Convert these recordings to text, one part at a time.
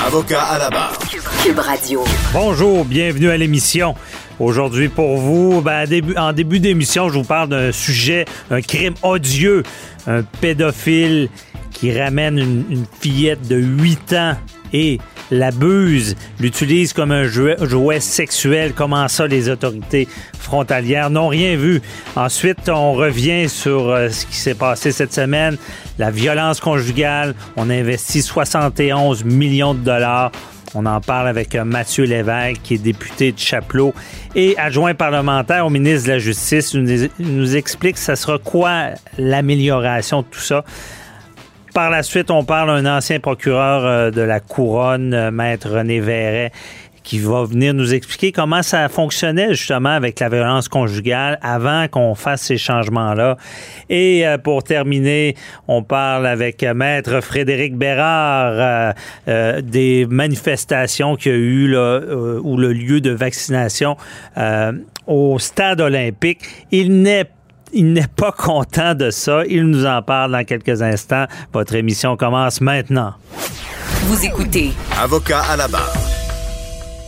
Avocat à la barre. Cube Radio. Bonjour, bienvenue à l'émission. Aujourd'hui pour vous, ben, début, en début d'émission, je vous parle d'un sujet, un crime odieux, un pédophile qui ramène une, une fillette de 8 ans et l'abuse, l'utilise comme un jouet, jouet, sexuel. Comment ça, les autorités frontalières n'ont rien vu. Ensuite, on revient sur euh, ce qui s'est passé cette semaine, la violence conjugale. On a investi 71 millions de dollars. On en parle avec euh, Mathieu Lévesque, qui est député de Chapelot et adjoint parlementaire au ministre de la Justice. Il nous, explique ça sera quoi l'amélioration de tout ça. Par la suite, on parle d'un ancien procureur euh, de la couronne, euh, maître René Verret, qui va venir nous expliquer comment ça fonctionnait justement avec la violence conjugale avant qu'on fasse ces changements-là. Et euh, pour terminer, on parle avec Maître Frédéric Bérard des manifestations qu'il y a eu là, ou le lieu de vaccination au stade olympique. Il n'est il n'est pas content de ça. Il nous en parle dans quelques instants. Votre émission commence maintenant. Vous écoutez. Avocat à la barre.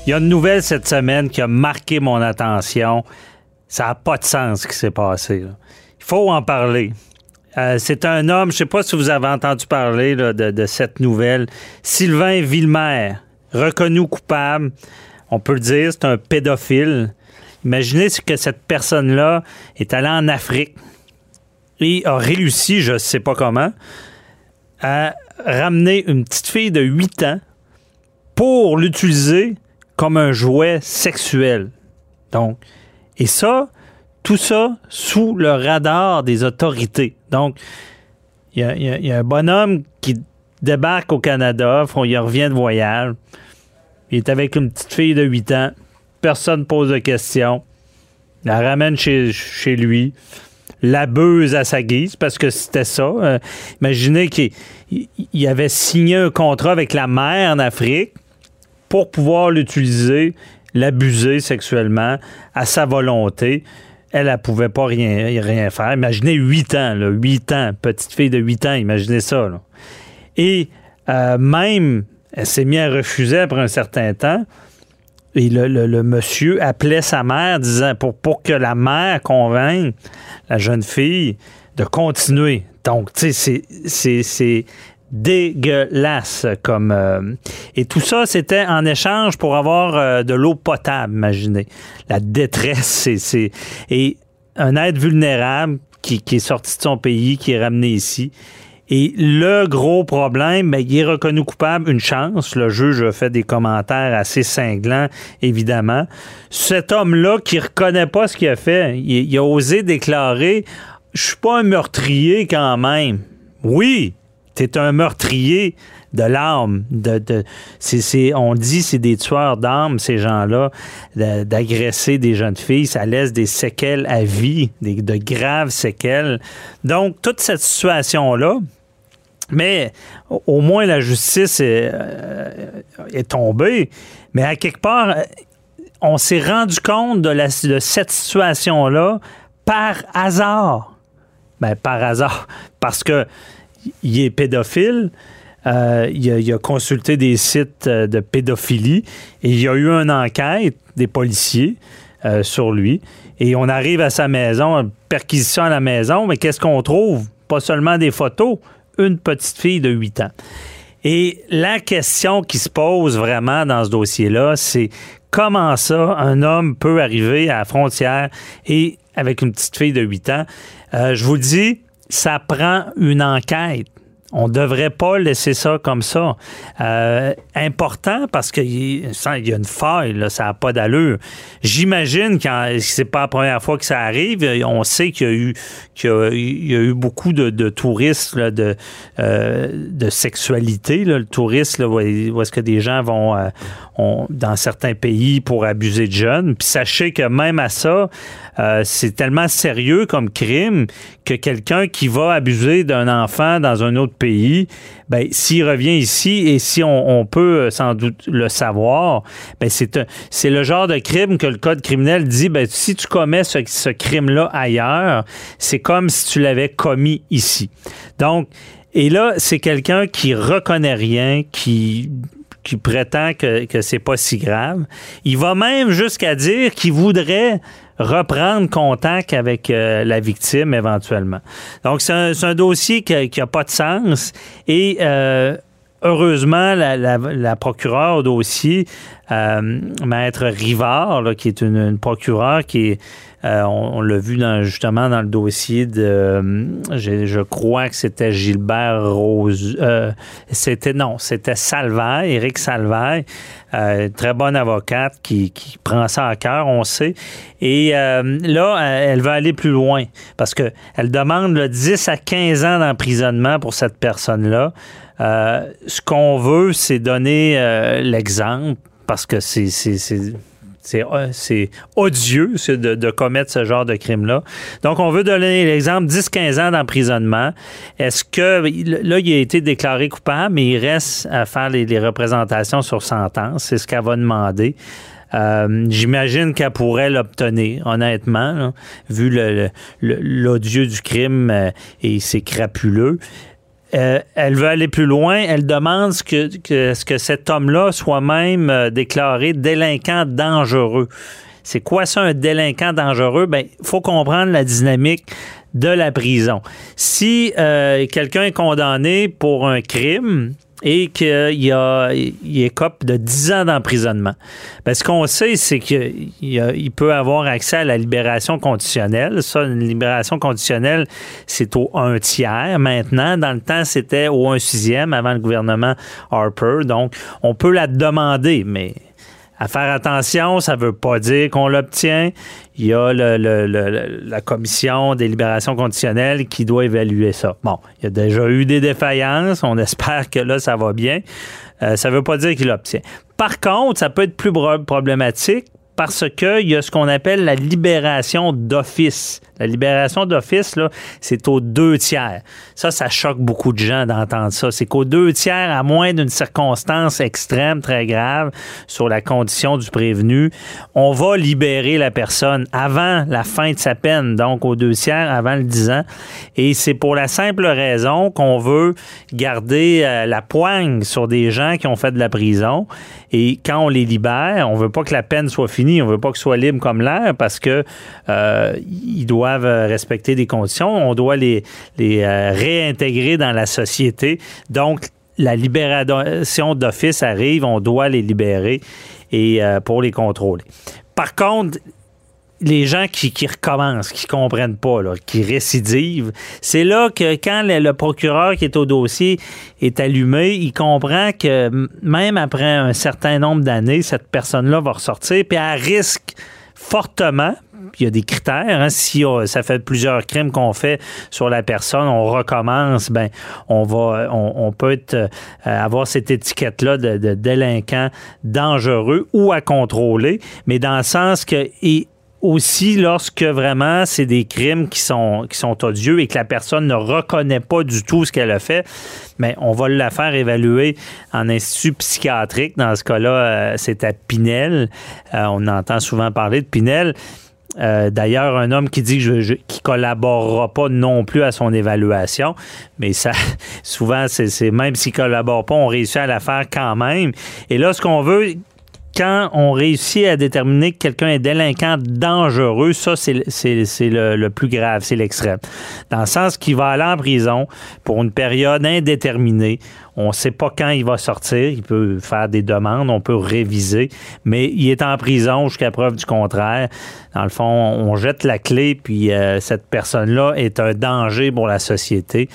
Il y a une nouvelle cette semaine qui a marqué mon attention. Ça n'a pas de sens ce qui s'est passé. Là. Il faut en parler. Euh, c'est un homme, je ne sais pas si vous avez entendu parler là, de, de, cette nouvelle, Sylvain Villemer, reconnu coupable. On peut le dire, c'est un pédophile. Imaginez que cette personne-là est allée en Afrique et a réussi, je ne sais pas comment, à ramener une petite fille de 8 ans pour l'utiliser comme un jouet sexuel. Donc, et ça, tout ça sous le radar des autorités. Donc, il y, a, un bonhomme qui débarque au Canada, il revient de voyage, il est avec une petite fille de 8 ans, personne pose de questions, la ramène chez, chez lui, l'abuse à sa guise, parce que c'était ça. Euh, imaginez qu'il il avait signé un contrat avec la mère en Afrique pour pouvoir l'utiliser, l'abuser sexuellement à sa volonté. Elle, elle pouvait pas rien, rien faire. Imaginez 8 ans, là, 8 ans, petite fille de 8 ans, imaginez ça. Et euh, même, elle s'est mise à refuser après un certain temps. Et le, le, monsieur appelait sa mère disant pour, pour que la mère convainque la jeune fille de continuer. Donc, tu sais, c'est dégueulasse comme euh, et tout ça c'était en échange pour avoir euh, de l'eau potable imaginez la détresse c'est et un être vulnérable qui, qui, est sorti de son pays qui est ramené ici et le gros problème, ben, il est reconnu coupable, une chance. Le juge a fait des commentaires assez cinglants, évidemment. Cet homme-là qui reconnaît pas ce qu'il a fait, il, a osé déclarer Je suis pas un meurtrier quand même. Oui, t'es un meurtrier de c'est, on dit c'est des tueurs d'âme, ces gens-là, d'agresser des jeunes filles. Ça laisse des séquelles à vie, des, de graves séquelles. Donc, toute cette situation-là, mais au moins la justice est, euh, tombée. Mais à quelque part, on s'est rendu compte de, cette situation-là par hasard. Ben, par hasard. Parce que il est pédophile. Euh, il, a, consulté des sites de pédophilie et il y a eu une enquête des policiers euh, sur lui. Et on arrive à sa maison, perquisition à la maison, mais qu'est-ce qu'on trouve? Pas seulement des photos, une petite fille de 8 ans. Et la question qui se pose vraiment dans ce dossier-là, c'est comment ça, un homme peut arriver à la frontière et avec une petite fille de 8 ans. Euh, je vous dis, ça prend une enquête. On ne devrait pas laisser ça comme ça. Euh, important parce qu'il y a une faille, là, ça n'a pas d'allure. J'imagine que c'est pas la première fois que ça arrive. On sait qu'il y a eu, qu'il y a, eu beaucoup de, touristes là, de, euh, de sexualité. Là. Le touriste, là, où est-ce que des gens vont euh, dans certains pays pour abuser de jeunes. Puis sachez que même à ça, euh, c'est tellement sérieux comme crime que quelqu'un qui va abuser d'un enfant dans un autre pays, ben, s'il revient ici et si on, peut sans doute le savoir, ben, c'est, c'est le genre de crime que le code criminel dit, ben, si tu commets ce, ce crime-là ailleurs, c'est comme si tu l'avais commis ici. Donc, et là, c'est quelqu'un qui reconnaît rien, qui qui prétend que, que c'est pas si grave. Il va même jusqu'à dire qu'il voudrait reprendre contact avec euh, la victime éventuellement. Donc, c'est un, dossier qui n'a pas de sens et euh, heureusement, la, la, procureure au dossier, euh, Maître Rivard, qui est une, procureure qui euh, on, l'a vu justement dans le dossier de, euh, je, crois que c'était Gilbert Rose. C'était non, c'était Salvaille, Éric Salvaille, très bonne avocate qui, prend ça à cœur, on sait. Et là, elle va aller plus loin parce que elle demande le 10 à 15 ans d'emprisonnement pour cette personne-là. ce qu'on veut, c'est donner l'exemple parce que c'est euh, c'est odieux de, de, commettre ce genre de crime-là. Donc, on veut donner l'exemple 10-15 ans d'emprisonnement. Est-ce que là, il a été déclaré coupable, mais il reste à faire les, représentations sur sentence. C'est ce qu'elle va demander. Euh, j'imagine qu'elle pourrait l'obtenir, honnêtement, vu l'odieux du crime euh, et c'est crapuleux. Euh, elle veut aller plus loin. Elle demande que, ce que cet homme-là soit même euh, déclaré délinquant dangereux. C'est quoi ça, un délinquant dangereux? Ben, il faut comprendre la dynamique de la prison. Si euh, quelqu'un est condamné pour un crime, et qu'il a, il écope de 10 ans d'emprisonnement. Ben, ce qu'on sait, c'est qu'il il peut avoir accès à la libération conditionnelle. Ça, une libération conditionnelle, c'est au un tiers. Maintenant, dans le temps, c'était au un sixième avant le gouvernement Harper. Donc, on peut la demander, mais à faire attention, ça ne veut pas dire qu'on l'obtient. Il y a la commission des libérations conditionnelles qui doit évaluer ça. Bon, il y a déjà eu des défaillances. On espère que là, ça va bien. Euh, ça ne veut pas dire qu'il l'obtient. Par contre, ça peut être plus problématique parce qu'il y a ce qu'on appelle la libération d'office. La libération d'office, là, c'est aux deux tiers. Ça, ça choque beaucoup de gens d'entendre ça. C'est qu'aux deux tiers, à moins d'une circonstance extrême, très grave, sur la condition du prévenu, on va libérer la personne avant la fin de sa peine, donc aux deux tiers, avant le 10 ans. Et c'est pour la simple raison qu'on veut garder euh, la poigne sur des gens qui ont fait de la prison. Et quand on les libère, on veut pas que la peine soit finie, on veut pas qu'ils soient libres comme l'air parce que euh, ils doivent euh, respecter des conditions. On doit les, les euh, réintégrer dans la société. Donc, la libération d'office arrive, on doit les libérer et euh, pour les contrôler. Par contre, les gens qui, qui recommencent, qui comprennent pas, qui récidivent, c'est là que quand le, procureur qui est au dossier est allumé, il comprend que même après un certain nombre d'années, cette personne-là va ressortir, puis elle risque fortement, il y a des critères. Hein. Si ça fait plusieurs crimes qu'on fait sur la personne, on recommence, ben on va, on, peut euh, avoir cette étiquette-là de, délinquant dangereux ou à contrôler, mais dans le sens que et aussi lorsque vraiment c'est des crimes qui sont, qui sont odieux et que la personne ne reconnaît pas du tout ce qu'elle a fait, mais on va la faire évaluer en institut psychiatrique. Dans ce cas-là, euh, c'est à Pinel. Euh, on entend souvent parler de Pinel. Euh, d'ailleurs, un homme qui dit qu'il ne collaborera pas non plus à son évaluation, mais ça, souvent, c'est même s'il collabore pas, on réussit à la faire quand même. Et là, ce qu'on veut, quand on réussit à déterminer que quelqu'un est délinquant dangereux, ça, c'est le, plus grave, c'est l'extrême. Dans le sens qu'il va aller en prison pour une période indéterminée. On ne sait pas quand il va sortir. Il peut faire des demandes, on peut réviser, mais il est en prison jusqu'à preuve du contraire. Dans le fond, on jette la clé, puis euh, cette personne-là est un danger pour la société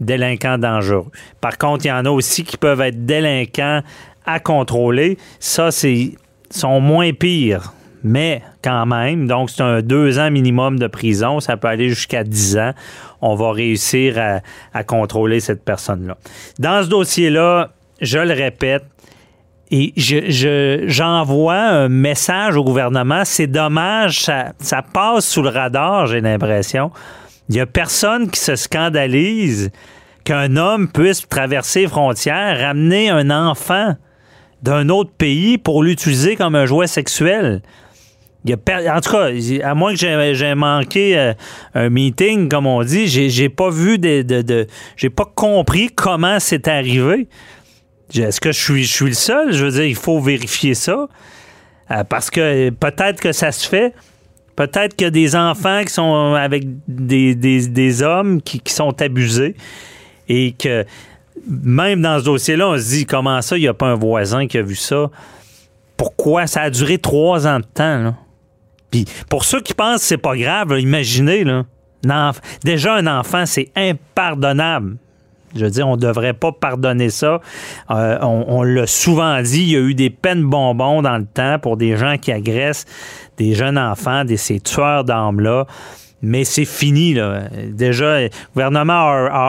délinquant dangereux. Par contre, il y en a aussi qui peuvent être délinquants à contrôler. Ça, c'est sont moins pires. Mais quand même, donc c'est un deux ans minimum de prison, ça peut aller jusqu'à dix ans. On va réussir à, contrôler cette personne-là. Dans ce dossier-là, je le répète, et j'envoie un message au gouvernement. C'est dommage, ça, ça passe sous le radar, j'ai l'impression. Il n'y a personne qui se scandalise qu'un homme puisse traverser les frontières, ramener un enfant d'un autre pays pour l'utiliser comme un jouet sexuel. En tout cas, à moins que j'ai manqué euh, un meeting, comme on dit, j'ai pas vu de, j'ai pas compris comment c'est arrivé. Est-ce que je suis, le seul? Je veux dire, il faut vérifier ça. Euh, parce que peut-être que ça se fait. Peut-être qu'il y a des enfants qui sont avec des, des, hommes qui, sont abusés et que même dans ce dossier-là, on se dit comment ça, il n'y a pas un voisin qui a vu ça? Pourquoi? Ça a duré trois ans de temps. Puis pour ceux qui pensent que c'est pas grave, imaginez, là, déjà un enfant, c'est impardonnable. Je veux dire, on ne devrait pas pardonner ça. Euh, on, l'a souvent dit, il y a eu des peines bonbons dans le temps pour des gens qui agressent des jeunes enfants, des, ces tueurs d'âmes-là mais c'est fini. Là. Déjà, le gouvernement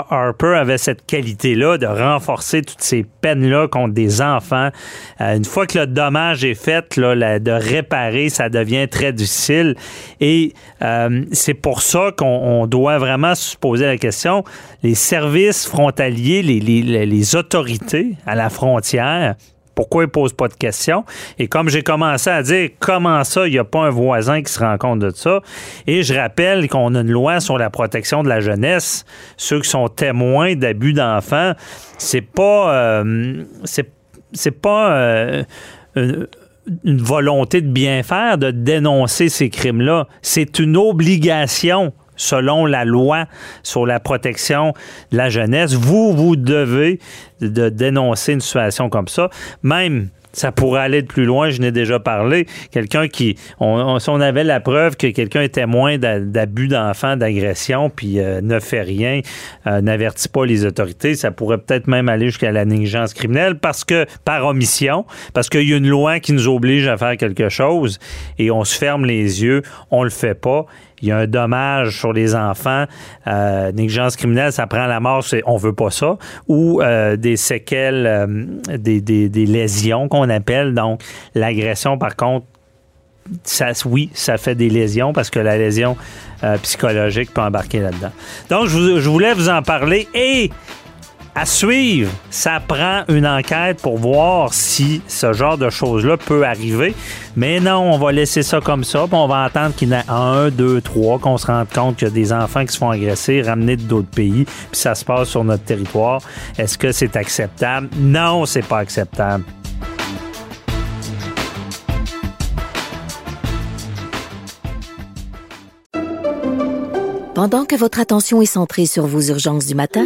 Harper avait cette qualité-là de renforcer toutes ces peines-là contre des enfants. Euh, une fois que le dommage est fait, là, de réparer, ça devient très difficile. Et euh, c'est pour ça qu'on doit vraiment se poser la question. Les services frontaliers, les, autorités à la frontière, pourquoi ils ne posent pas de questions? Et comme j'ai commencé à dire, comment ça, il n'y a pas un voisin qui se rend compte de ça? Et je rappelle qu'on a une loi sur la protection de la jeunesse. Ceux qui sont témoins d'abus d'enfants, c'est pas, euh, c'est, pas euh, une, une volonté de bien faire, de dénoncer ces crimes-là. C'est une obligation selon la loi sur la protection de la jeunesse. Vous, vous devez de dénoncer une situation comme ça. Même ça pourrait aller de plus loin, je n'ai déjà parlé. Quelqu'un qui, on, si on avait la preuve que quelqu'un est témoin d'abus d'enfants, d'agression, puis euh, ne fait rien, euh, n'avertit pas les autorités, ça pourrait peut-être même aller jusqu'à la négligence criminelle parce que, par omission, parce qu'il y a une loi qui nous oblige à faire quelque chose et on se ferme les yeux, on le fait pas il y a un dommage sur les enfants, euh, négligence criminelle, ça prend la mort, c'est, on veut pas ça, ou euh, des séquelles, euh, des, des, des, lésions qu'on appelle. Donc, l'agression, par contre, ça, oui, ça fait des lésions parce que la lésion psychologique peut embarquer là-dedans. Donc, je, je voulais vous en parler et à suivre, ça prend une enquête pour voir si ce genre de choses-là peut arriver. Mais non, on va laisser ça comme ça, on va attendre qu'il y en ait un, deux, trois, qu'on se rende compte qu'il y a des enfants qui se font agresser, ramener d'autres pays, puis ça se passe sur notre territoire. Est-ce que c'est acceptable? Non, c'est pas acceptable. Pendant que votre attention est centrée sur vos urgences du matin,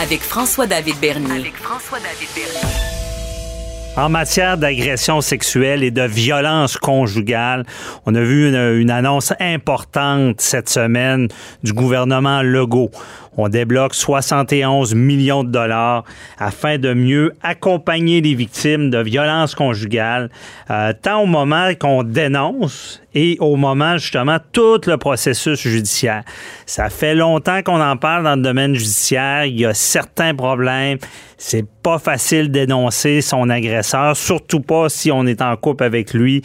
Avec François-David Bernier. En matière d'agression sexuelle et de violence conjugale, on a vu une, annonce importante cette semaine du gouvernement Legault. On débloque 71 millions de dollars afin de mieux accompagner les victimes de violences conjugales, euh, tant au moment qu'on dénonce et au moment justement tout le processus judiciaire. Ça fait longtemps qu'on en parle dans le domaine judiciaire. Il y a certains problèmes. C'est pas facile d'énoncer son agresseur, surtout pas si on est en couple avec lui.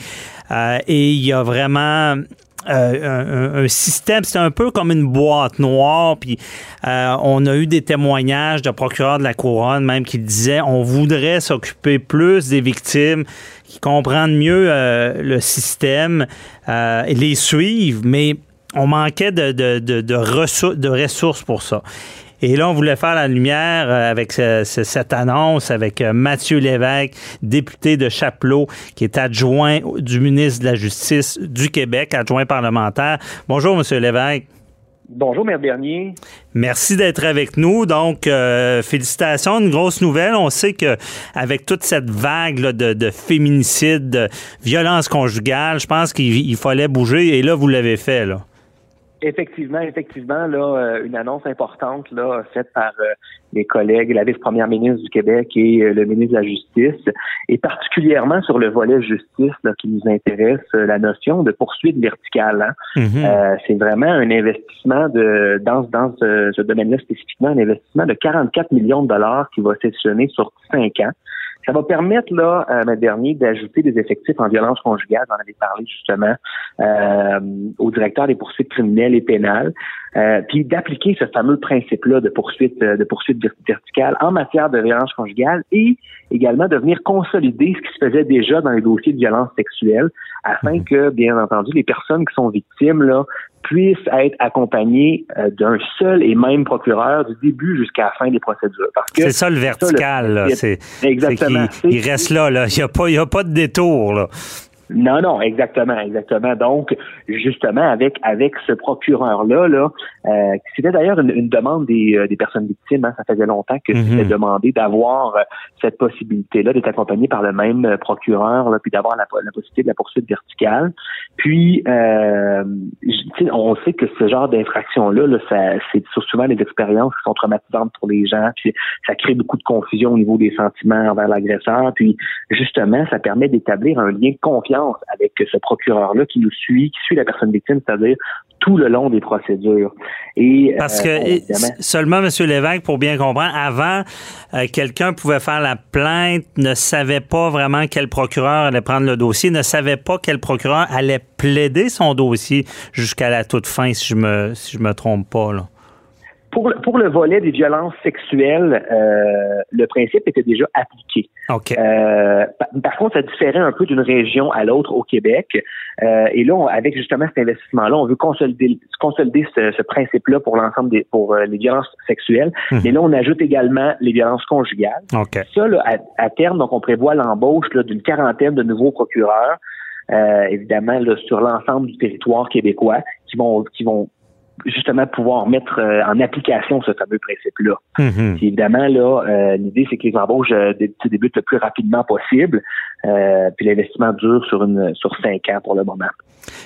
Euh, et il y a vraiment euh, un, système, c'est un peu comme une boîte noire. Puis euh, on a eu des témoignages de procureurs de la couronne même qui disaient on voudrait s'occuper plus des victimes, qui comprennent mieux euh, le système et les suivre, mais on manquait de ressources pour ça. Et là, on voulait faire la lumière euh, avec cette annonce avec euh, Mathieu Lévesque, député de Chapelot, qui est adjoint du ministre de la Justice du Québec, adjoint parlementaire. Bonjour, Monsieur Lévesque. Bonjour, Maire Bernier. Merci d'être avec nous. Donc, euh, félicitations, une grosse nouvelle. On sait que avec toute cette vague de, de féminicide, de violence conjugale, je pense qu'il fallait bouger. Et là, vous l'avez fait, là. Effectivement, effectivement, là, euh, une annonce importante là, faite par euh, les collègues, la vice-première ministre du Québec et euh, le ministre de la Justice, et particulièrement sur le volet justice là, qui nous intéresse, la notion de poursuite verticale. Hein. Mm-hmm. c'est vraiment un investissement de dans, dans ce, ce domaine-là spécifiquement, un investissement de 44 millions de dollars qui va s'échelonner sur cinq ans. Ça va permettre, là, euh, dernier, d'ajouter des effectifs en violence conjugale, j'en avais parlé justement, euh, au directeur des poursuites criminelles et pénales, euh, puis d'appliquer ce fameux principe-là de poursuite, euh, de poursuite verticale en matière de violence conjugale et également de venir consolider ce qui se faisait déjà dans les dossiers de violence sexuelle afin mhm. que, bien entendu, les personnes qui sont victimes, là, puissent être accompagnées euh, d'un seul et même procureur du début jusqu'à la fin des procédures. C'est ça le vertical, c'est exactement. il, reste là, là. Il n'y a, pas, a pas de détour, là. Non, non, exactement, exactement. Donc, justement, avec avec ce procureur-là, là, euh, c'était d'ailleurs une, demande des, euh, des personnes victimes. Hein, ça faisait longtemps que c'était mhm. demandé d'avoir euh, cette possibilité-là d'être accompagné par le même euh, procureur, là, puis d'avoir la, la, possibilité de la poursuite verticale. Puis, euh, on sait que ce genre d'infraction-là, là, ça, c'est souvent des expériences qui sont traumatisantes pour les gens. Puis, ça crée beaucoup de confusion au niveau des sentiments envers l'agresseur. Puis, justement, ça permet d'établir un lien de confiance avec ce procureur-là qui nous suit, qui suit la personne victime, c'est-à-dire tout le long des procédures. Et, Parce que euh, seulement, M. Lévesque, pour bien comprendre, avant, euh, quelqu'un pouvait faire la plainte, ne savait pas vraiment quel procureur allait prendre le dossier, ne savait pas quel procureur allait plaider son dossier jusqu'à la toute fin, si je me, si je me trompe pas. Là. Pour, pour le volet des violences sexuelles, euh, le principe était déjà appliqué. Euh, par, contre, ça différait un peu d'une région à l'autre au Québec. Euh, et là, avec justement cet investissement-là, on veut consolider, consolider ce, ce principe-là pour l'ensemble des pour euh, les violences sexuelles. Mhm. Et là, on ajoute également les violences conjugales. Ça, là, à, à, terme, donc on prévoit l'embauche d'une quarantaine de nouveaux procureurs. Euh, évidemment là, sur l'ensemble du territoire québécois qui vont qui vont justement pouvoir mettre euh, en application ce fameux principe-là. Mm-hmm. Évidemment, là, euh, l'idée, c'est que les embauches euh, débutent le plus rapidement possible, puis l'investissement dure sur une sur cinq ans pour le moment.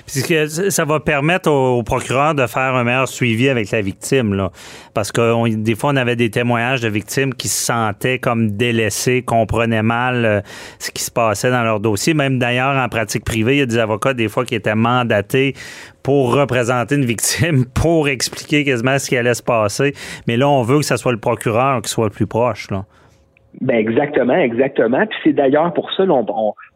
Puisque ça va permettre au, procureur de faire un meilleur suivi avec la victime, là. Parce que des fois, on avait des témoignages de victimes qui se sentaient comme délaissées, comprenaient mal ce qui se passait dans leur dossier. Même d'ailleurs, en pratique privée, il y a des avocats, des fois, qui étaient mandatés pour représenter une victime, pour expliquer quasiment ce qui allait se passer. Mais là, on veut que ce soit le procureur qui soit le plus proche. Là. Ben exactement, exactement. Puis c'est d'ailleurs pour ça, on,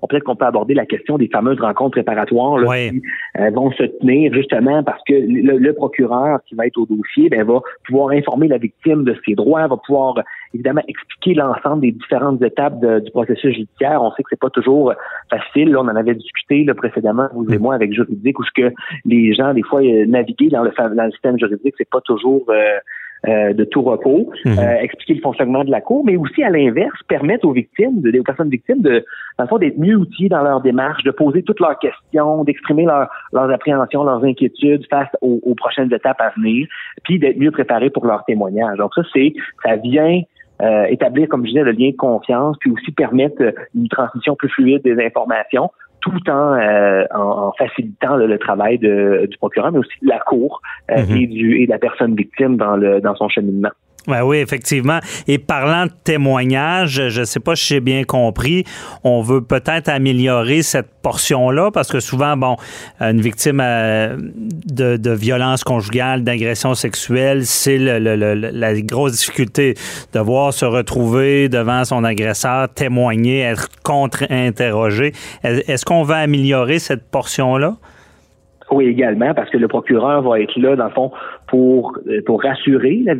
on, peut-être qu'on peut aborder la question des fameuses rencontres préparatoires là, qui euh, vont se tenir justement parce que le, procureur qui va être au dossier, ben va pouvoir informer la victime de ses droits, va pouvoir évidemment expliquer l'ensemble des différentes étapes du processus judiciaire. On sait que c'est pas toujours facile. Là, on en avait discuté là, précédemment, vous et mm. moi, avec juridique, où ce que les gens des fois euh, naviguer dans le, dans le système juridique, c'est pas toujours euh, euh, de tout repos, mhm. euh, expliquer le fonctionnement de la cour, mais aussi à l'inverse permettre aux victimes, aux personnes victimes, de, d'être mieux outillées dans leur démarche, de poser toutes leurs questions, d'exprimer leurs appréhensions, leurs inquiétudes face aux, prochaines étapes à venir, puis d'être mieux préparées pour leur témoignage. Donc ça, c'est ça vient euh, établir, comme je disais, le lien de confiance, puis aussi permettre une transmission plus fluide des informations, tout en, en, facilitant le travail de, du procureur, mais aussi de la cour mm-hmm. et, du, et de la personne victime dans, le, dans son cheminement. Ben oui, effectivement. Et parlant de témoignages, je ne sais pas si j'ai bien compris, on veut peut-être améliorer cette portion-là parce que souvent, bon, une victime euh, de, de violence conjugale, d'agression sexuelle, c'est la grosse difficulté de voir se retrouver devant son agresseur, témoigner, être contre-interrogé. Est-ce qu'on va améliorer cette portion-là? Oui, également, parce que le procureur va être là, dans le fond, pour euh, pour rassurer la,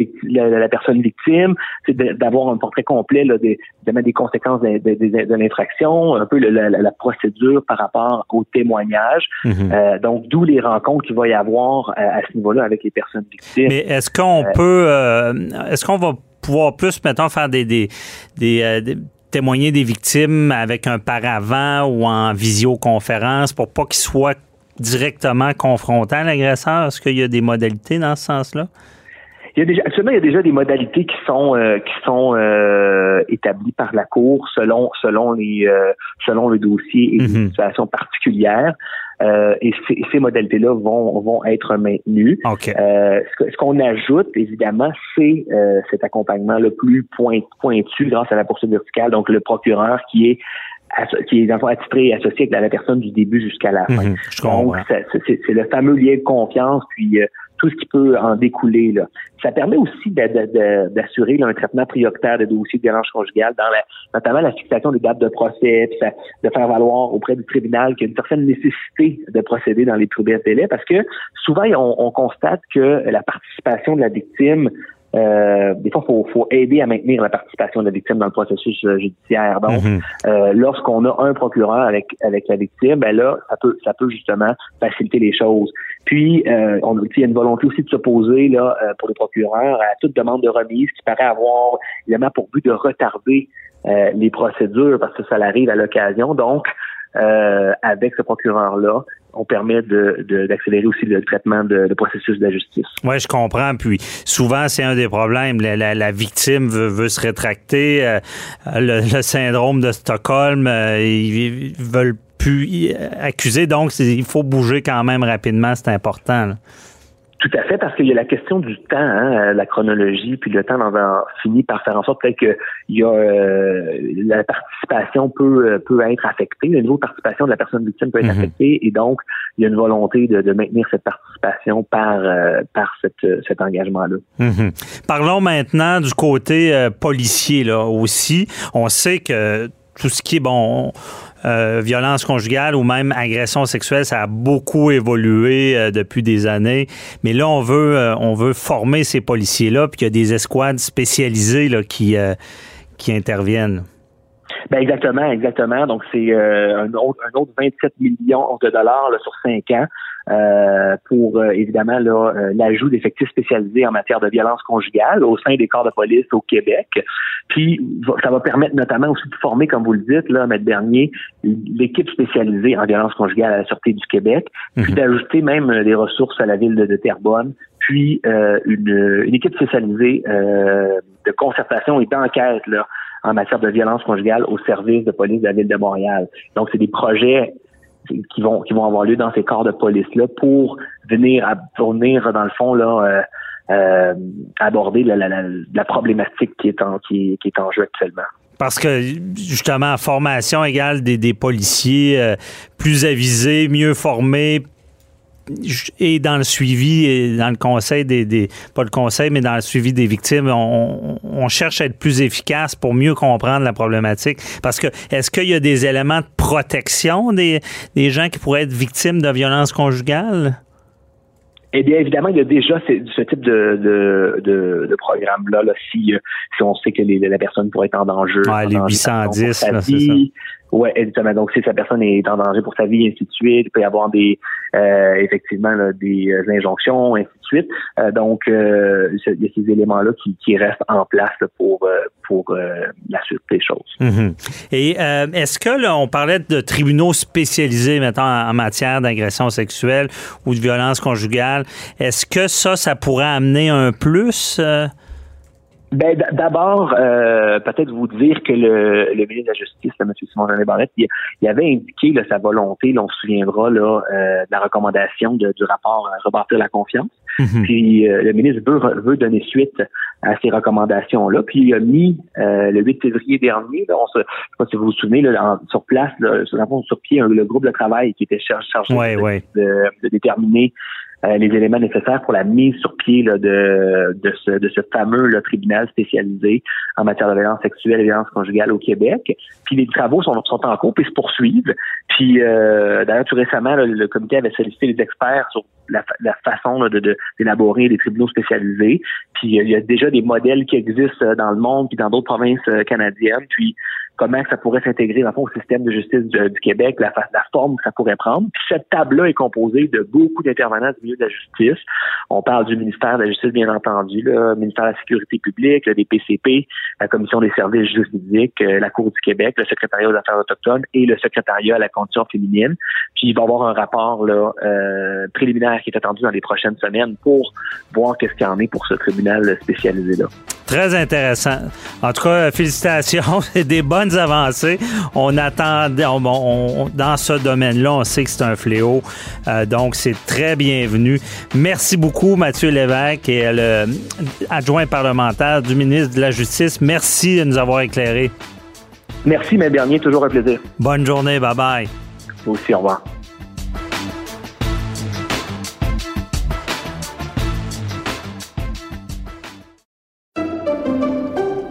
la, personne victime, d'avoir un portrait complet là, des, des conséquences de, de, l'infraction, un peu la, la, procédure par rapport au témoignage. Mhm. euh, donc, d'où les rencontres qu'il va y avoir à, euh, à ce niveau-là avec les personnes victimes. Mais est-ce qu'on euh, peut, est-ce qu'on va pouvoir plus, maintenant faire des, des, des, des témoigner des victimes avec un paravent ou en visioconférence pour pas qu'ils soient directement confrontant l'agresseur? Est-ce qu'il y a des modalités dans ce sens-là? Il y a déjà, actuellement, il y a déjà des modalités qui sont euh, qui sont euh, établies par la Cour selon selon les euh, selon le dossier et les mhm. situations particulières. et ces, ces modalités-là vont vont être maintenues. ce, qu'on ajoute, évidemment, c'est cet accompagnement le plus point, pointu grâce à la poursuite verticale. Donc, le procureur qui est qui est attitré et associé avec la personne du début jusqu'à la fin. Mhm, Donc, c'est le fameux lien de confiance, puis euh, tout ce qui peut en découler. Là. Ça permet aussi d'assurer un traitement prioritaire de dossiers de violence conjugale, dans la, notamment la fixation des dates de procès, puis de faire valoir auprès du tribunal qu'il y a une certaine nécessité de procéder dans les plus brefs délais, parce que souvent, on constate que la participation de la victime euh, des fois, faut, faut, aider à maintenir la participation de la victime dans le processus euh, judiciaire. Donc, mhm. euh, lorsqu'on a un procureur avec avec la victime, ben là, ça peut ça peut justement faciliter les choses. Puis, euh, on, il y a une volonté aussi de s'opposer là pour les procureurs à toute demande de remise qui paraît avoir évidemment pour but de retarder les procédures parce que ça arrive à l'occasion. Donc, avec ce procureur-là, on permet d'accélérer de, aussi le traitement de, processus de la justice. Oui, je comprends. Puis souvent, c'est un des problèmes. La, victime veut, se rétracter. Euh, le, syndrome de Stockholm, euh, ils, veulent plus accuser. Donc, il faut bouger quand même rapidement. C'est important. Tout à fait, parce qu'il y a la question du temps, hein, la chronologie, puis le temps en finit par faire en sorte peut-être que il y a euh, la participation peut euh, peut être affectée, le niveau de participation de la personne victime peut être mhm. affecté, et donc il y a une volonté de, maintenir cette participation par euh, par cette, cet engagement-là. Mhm. Parlons maintenant du côté policier là aussi. On sait que tout ce qui est bon euh, violence conjugale ou même agression sexuelle, ça a beaucoup évolué euh, depuis des années. Mais là, on veut, euh, on veut former ces policiers-là, puis qu'il y a des escouades spécialisées là, qui, qui interviennent. Ben exactement, exactement. Donc c'est un, autre, un autre 27 millions de dollars sur cinq ans. Euh, pour euh, évidemment euh, l'ajout d'effectifs spécialisés en matière de violence conjugale au sein des corps de police au Québec. Puis ça va permettre notamment aussi de former, comme vous le dites, là, Maître Bernier, l'équipe spécialisée en violence conjugale à la Sûreté du Québec, puis mhm. d'ajouter même des ressources à la ville de, Terrebonne, puis une, une, équipe spécialisée de concertation et d'enquête là en matière de violence conjugale au service de police de la ville de Montréal. Donc, c'est des projets qui vont qui vont avoir lieu dans ces corps de police là pour venir à, venir dans le fond là euh, euh, aborder la, la, la, problématique qui est en qui, qui est en jeu actuellement. Parce que justement, formation égale des, des policiers euh, plus avisés, mieux formés, et dans le suivi et dans le conseil des, des, pas le conseil mais dans le suivi des victimes on, on, cherche à être plus efficace pour mieux comprendre la problématique. Parce que est-ce qu'il y a des éléments de protection des, des gens qui pourraient être victimes de violences conjugales? Eh bien, évidemment, il y a déjà ce, type de, de, de, de programme-là, là, si, euh, si on sait que les, la personne pourrait être en danger. Ouais, les 810, c'est ça. Oui, exactement. Donc, si sa personne est en danger pour sa vie, ainsi de suite, il peut y avoir des euh, effectivement des euh, injonctions, ainsi suite. Euh, donc, euh, il y a ces éléments-là qui, qui, restent en place pour pour la suite des choses. Mm-hmm. Et est-ce que là, on parlait de tribunaux spécialisés maintenant en matière d'agression sexuelle ou de violence conjugale, est-ce que ça, ça pourrait amener un plus? Ben, d'abord, euh, peut-être vous dire que le, le ministre de la Justice, M. Simon Jean Barrette, il, il, avait indiqué là, sa volonté, là, on se souviendra là, euh, de la recommandation de, du rapport rebâtir la confiance. Mhm. Puis euh, le ministre veut, veut donner suite à ces recommandations-là. Puis il a mis le 8 février dernier, là, on se, je sais pas si vous vous souvenez, là, sur place, là, sur, sur pied, le groupe de travail qui était chargé, ouais, de, ouais. de, de, déterminer euh, les éléments nécessaires pour la mise sur pied là, de, de, ce, de ce fameux là, tribunal spécialisé en matière de violence sexuelle et violence conjugale au Québec. Puis les travaux sont, sont en cours et se poursuivent. Puis euh, d'ailleurs, tout récemment, le comité avait sollicité les experts sur la, la façon de d'élaborer des tribunaux spécialisés. Puis il y a déjà des modèles qui existent dans le monde puis dans d'autres provinces euh, canadiennes. Puis comment ça pourrait s'intégrer dans au système de justice du, Québec, la, forme que ça pourrait prendre. Puis cette table-là est composée de beaucoup d'intervenants du milieu de la justice. On parle du ministère de la Justice, bien entendu, le ministère de la Sécurité publique, le DPCP, la Commission des services juridiques, euh, la Cour du Québec, le secrétariat aux affaires autochtones et le secrétariat à la condition féminine. Puis il va y avoir un rapport là, euh, préliminaire qui est attendu dans les prochaines semaines pour voir qu'est-ce qu'il y en est pour ce tribunal spécialisé-là. Très intéressant. En tout cas, félicitations. Des bonnes avancées. On attend, dans ce domaine-là, on sait que c'est un fléau. Euh, donc, c'est très bienvenu. Merci beaucoup, Mathieu Lévesque, et le adjoint parlementaire du ministre de la Justice. Merci de nous avoir éclairés. Merci, mes derniers. Toujours un plaisir. Bonne journée. Bye-bye. Vous aussi, au revoir.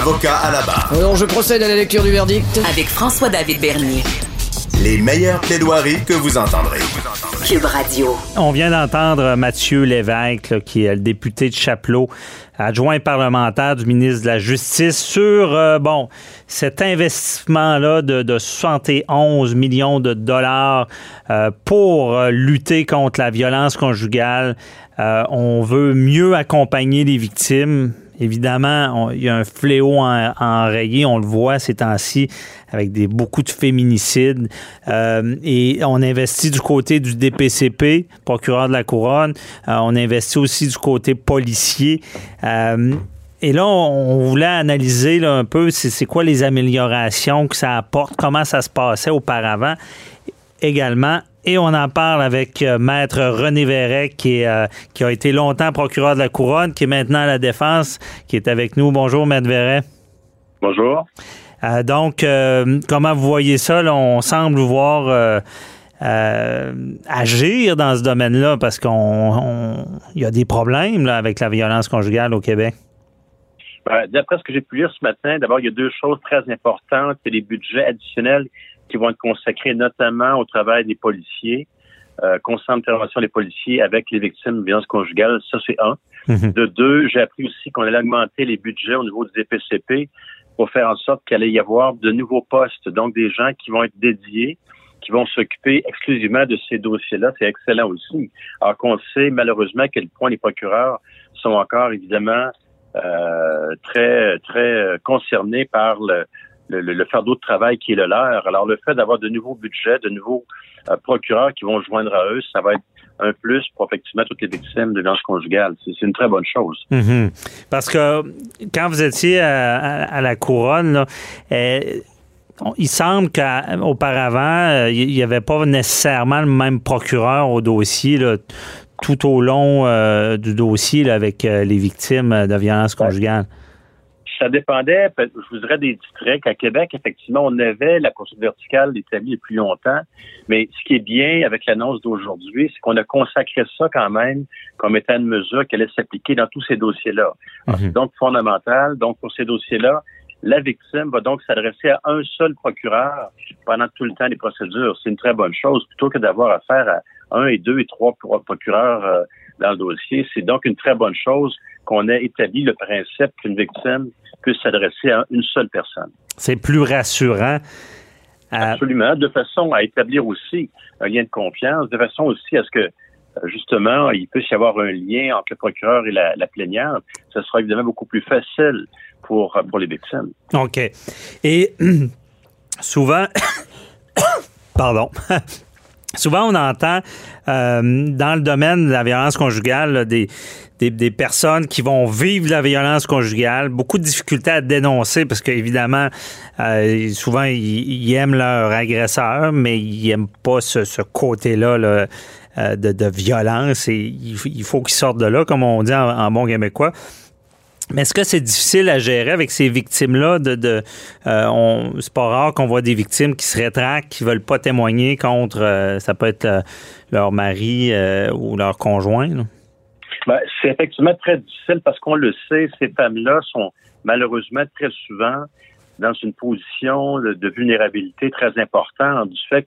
Avocat à la barre. Alors je procède à la lecture du verdict. Avec François-David Bernier. Les meilleures plaidoiries que vous entendrez. Cube Radio. On vient d'entendre Mathieu Lévesque, qui est le député de Chapelot, adjoint parlementaire du ministre de la Justice, sur euh, bon cet investissement-là de, de, 71 millions de dollars euh, pour euh, lutter contre la violence conjugale. on veut mieux accompagner les victimes Évidemment, il y a un fléau en, enrayé, on le voit ces temps-ci, avec beaucoup de féminicides. Euh, et on investit du côté du DPCP, procureur de la Couronne. Euh, on investit aussi du côté policier. Euh, et là, on, voulait analyser un peu c'est quoi les améliorations que ça apporte, comment ça se passait auparavant. Également, et on en parle avec euh, Maître René Verret, qui, euh, qui a été longtemps procureur de la Couronne, qui est maintenant à la Défense, qui est avec nous. Bonjour, Maître Verret. Bonjour. Euh, donc, comment vous voyez ça? on semble voir agir dans ce domaine-là parce qu'on y a des problèmes avec la violence conjugale au Québec. Ben, d'après ce que j'ai pu lire ce matin, d'abord, il y a deux choses très importantes. C'est les budgets additionnels qui vont être consacrés notamment au travail des policiers, euh, constant intervention des policiers avec les victimes de violences conjugales. Ça, c'est un. Mhm. De deux, j'ai appris aussi qu'on allait augmenter les budgets au niveau du DPCP pour faire en sorte qu'il allait y avoir de nouveaux postes, donc des gens qui vont être dédiés, qui vont s'occuper exclusivement de ces dossiers-là. C'est excellent aussi. Alors qu'on sait malheureusement à quel point les procureurs sont encore évidemment euh, très très concernés par le, le, le, fardeau de travail qui est le leur. Alors, le fait d'avoir de nouveaux budgets, de nouveaux euh, procureurs qui vont joindre à eux, ça va être un plus pour effectivement toutes les victimes de violences conjugales. C'est une très bonne chose. Mm-hmm. Parce que quand vous étiez à, la couronne, euh, il semble qu'auparavant, euh, il n'y avait pas nécessairement le même procureur au dossier tout au long du dossier avec les victimes de violences conjugales ça dépendait, je vous dirais, des districts. À Québec, effectivement, on avait la poursuite verticale établie depuis longtemps. Mais ce qui est bien avec l'annonce d'aujourd'hui, c'est qu'on a consacré ça quand même comme étant une mesure qui allait s'appliquer dans tous ces dossiers-là. Mhm. Donc, fondamental. Donc, pour ces dossiers-là, la victime va donc s'adresser à un seul procureur pendant tout le temps des procédures. C'est une très bonne chose plutôt que d'avoir affaire à un et deux et trois procureurs euh, dans le dossier. C'est donc une très bonne chose qu'on ait établi le principe qu'une victime puisse s'adresser à une seule personne. C'est plus rassurant. Absolument, de façon à établir aussi un lien de confiance, de façon aussi à ce que justement, il puisse y avoir un lien entre le procureur et la, la plaignante. Ce sera évidemment beaucoup plus facile pour, pour les victimes. OK. Et souvent, pardon, souvent on entend euh, dans le domaine de la violence conjugale des, des, personnes qui vont vivre la violence conjugale, beaucoup de difficultés à dénoncer parce qu'évidemment, euh, souvent, ils, aiment leur agresseur, mais ils n'aiment pas ce, côté-là euh, de, violence et il, faut qu'ils sortent de là, comme on dit en, bon québécois. Mais est-ce que c'est difficile à gérer avec ces victimes-là? De, de euh, c'est pas rare qu'on voit des victimes qui se rétractent, qui veulent pas témoigner contre, ça peut être leur mari ou leur conjoint. Ben, c'est effectivement très difficile parce qu'on le sait, ces femmes-là sont malheureusement très souvent dans une position de, vulnérabilité très importante du fait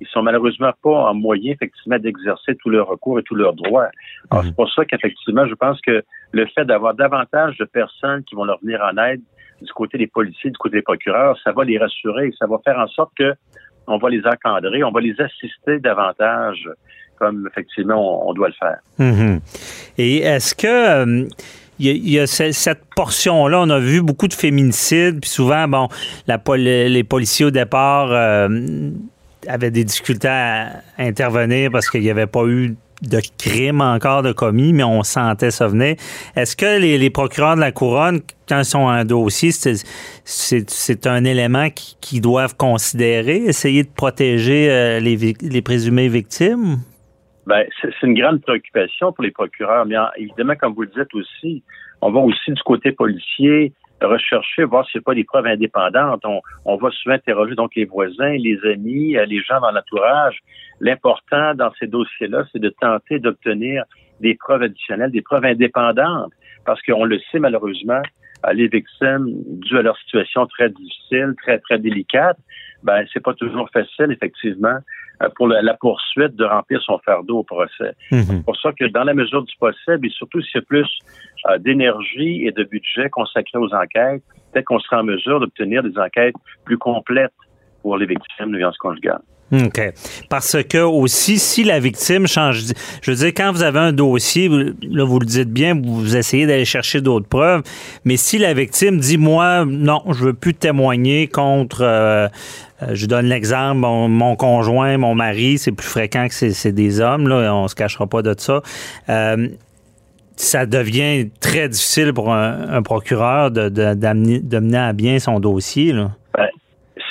qu'ils sont malheureusement pas en moyen effectivement d'exercer tous leurs recours et tous leurs droits. Alors, c'est mhm. pour ça qu'effectivement, je pense que le fait d'avoir davantage de personnes qui vont leur venir en aide du côté des policiers, du côté des procureurs, ça va les rassurer, ça va faire en sorte que on va les encadrer, on va les assister davantage comme effectivement on, doit le faire. Mhm. Et est-ce que il y, a, cette portion-là, on a vu beaucoup de féminicides, puis souvent, bon, la, les policiers au départ euh, avaient des difficultés à intervenir parce qu'il n'y avait pas eu de crime encore de commis, mais on sentait ça venir. Est-ce que les, procureurs de la couronne, quand ils sont un dossier, c'est un élément qu'ils doivent considérer, essayer de protéger euh, les, les présumées victimes? Ben, c'est une grande préoccupation pour les procureurs. Mais évidemment, comme vous le dites aussi, on va aussi du côté policier rechercher, voir n'y a pas des preuves indépendantes. On, on, va souvent interroger donc les voisins, les amis, euh, les gens dans l'entourage. L'important dans ces dossiers-là, c'est de tenter d'obtenir des preuves additionnelles, des preuves indépendantes, parce qu'on le sait malheureusement, euh, les victimes, dû à leur situation très difficile, très très délicate, ben c'est pas toujours facile effectivement pour la, poursuite de remplir son fardeau au procès. Mhm. C'est pour ça que dans la mesure du possible, et surtout s'il y a plus euh, d'énergie et de budget consacré aux enquêtes, peut-être qu'on sera en mesure d'obtenir des enquêtes plus complètes pour les victimes de violences conjugales. OK. Parce que aussi, si la victime change, je veux dire, quand vous avez un dossier, là, vous le dites bien, vous essayez d'aller chercher d'autres preuves, mais si la victime dit, moi, non, je veux plus témoigner contre, euh, euh, je donne l'exemple, mon, conjoint, mon mari, c'est plus fréquent que c'est des hommes, là, on se cachera pas de ça. Euh, ça devient très difficile pour un, procureur de, de, mener à bien son dossier. Là.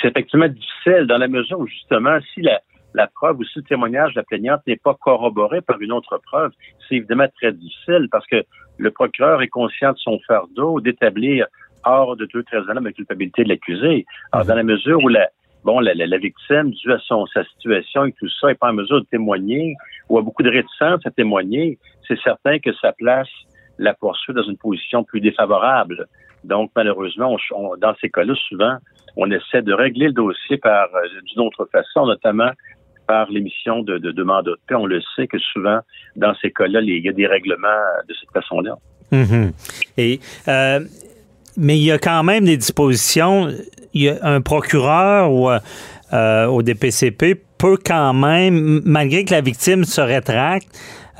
C'est effectivement difficile dans la mesure où, justement, si la, la preuve ou si le témoignage de la plaignante n'est pas corroboré par une autre preuve, c'est évidemment très difficile parce que le procureur est conscient de son fardeau d'établir hors de deux très la culpabilité de l'accusé. Alors, dans la mesure où la, bon, la, la, victime, dû à son, sa situation et tout ça, n'est pas en mesure de témoigner ou a beaucoup de réticence à témoigner, c'est certain que ça place la poursuite dans une position plus défavorable. Donc, malheureusement, dans ces cas-là, souvent, on essaie de régler le dossier par euh, d'une autre façon, notamment par l'émission de, de, de paix. On le sait que souvent, dans ces cas-là, il y a des règlements de cette façon-là. Et euh, mais il y a quand même des dispositions. Il y a un procureur ou euh, au DPCP peut quand même, malgré que la victime se rétracte,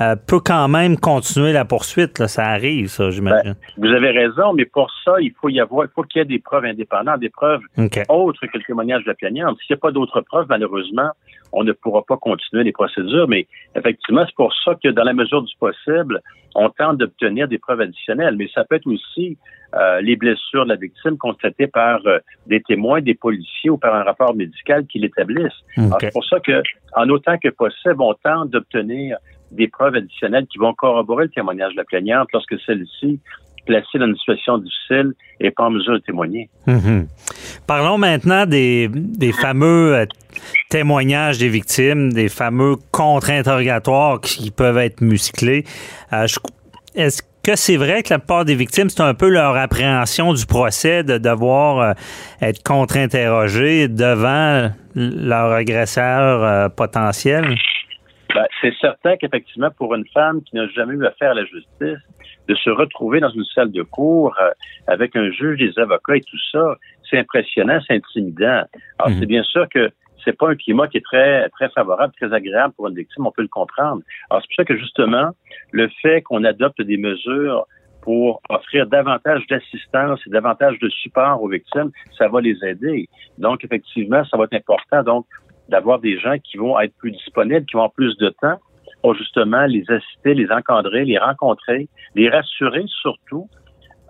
euh, peut quand même continuer la poursuite. Là. Ça arrive, ça, j'imagine. Ben, vous avez raison, mais pour ça, il faut y avoir, il faut qu'il y ait des preuves indépendantes, des preuves autres que le témoignage de la plaignante. S'il n'y a pas d'autres preuves, malheureusement, on ne pourra pas continuer les procédures. Mais effectivement, c'est pour ça que dans la mesure du possible, on tente d'obtenir des preuves additionnelles. Mais ça peut être aussi euh, les blessures de la victime constatées par euh, des témoins, des policiers ou par un rapport médical qui l'établissent. C'est pour ça que, en autant que possible, on tente d'obtenir des preuves additionnelles qui vont corroborer le témoignage de la plaignante lorsque celle-ci placée dans une situation difficile n'est pas en mesure de témoigner. Mhm. Parlons maintenant des, des fameux euh, témoignages des victimes, des fameux contre-interrogatoires qui peuvent être musclés. Euh, est-ce que c'est vrai que la part des victimes, c'est un peu leur appréhension du procès de devoir euh, être contre-interrogé devant leur agresseur potentiel? Ben, c'est certain qu'effectivement, pour une femme qui n'a jamais eu affaire à la justice, de se retrouver dans une salle de cours euh, avec un juge, des avocats et tout ça, c'est impressionnant, c'est intimidant. Alors, Mhm. c'est bien sûr que c'est pas un climat qui est très très favorable, très agréable pour une victime, on peut le comprendre. Alors, c'est pour ça que justement, le fait qu'on adopte des mesures pour offrir davantage d'assistance et davantage de support aux victimes, ça va les aider. Donc, effectivement, ça va être important donc d'avoir des gens qui vont être plus disponibles, qui vont avoir plus de temps pour justement les assister, les encadrer, les rencontrer, les rassurer surtout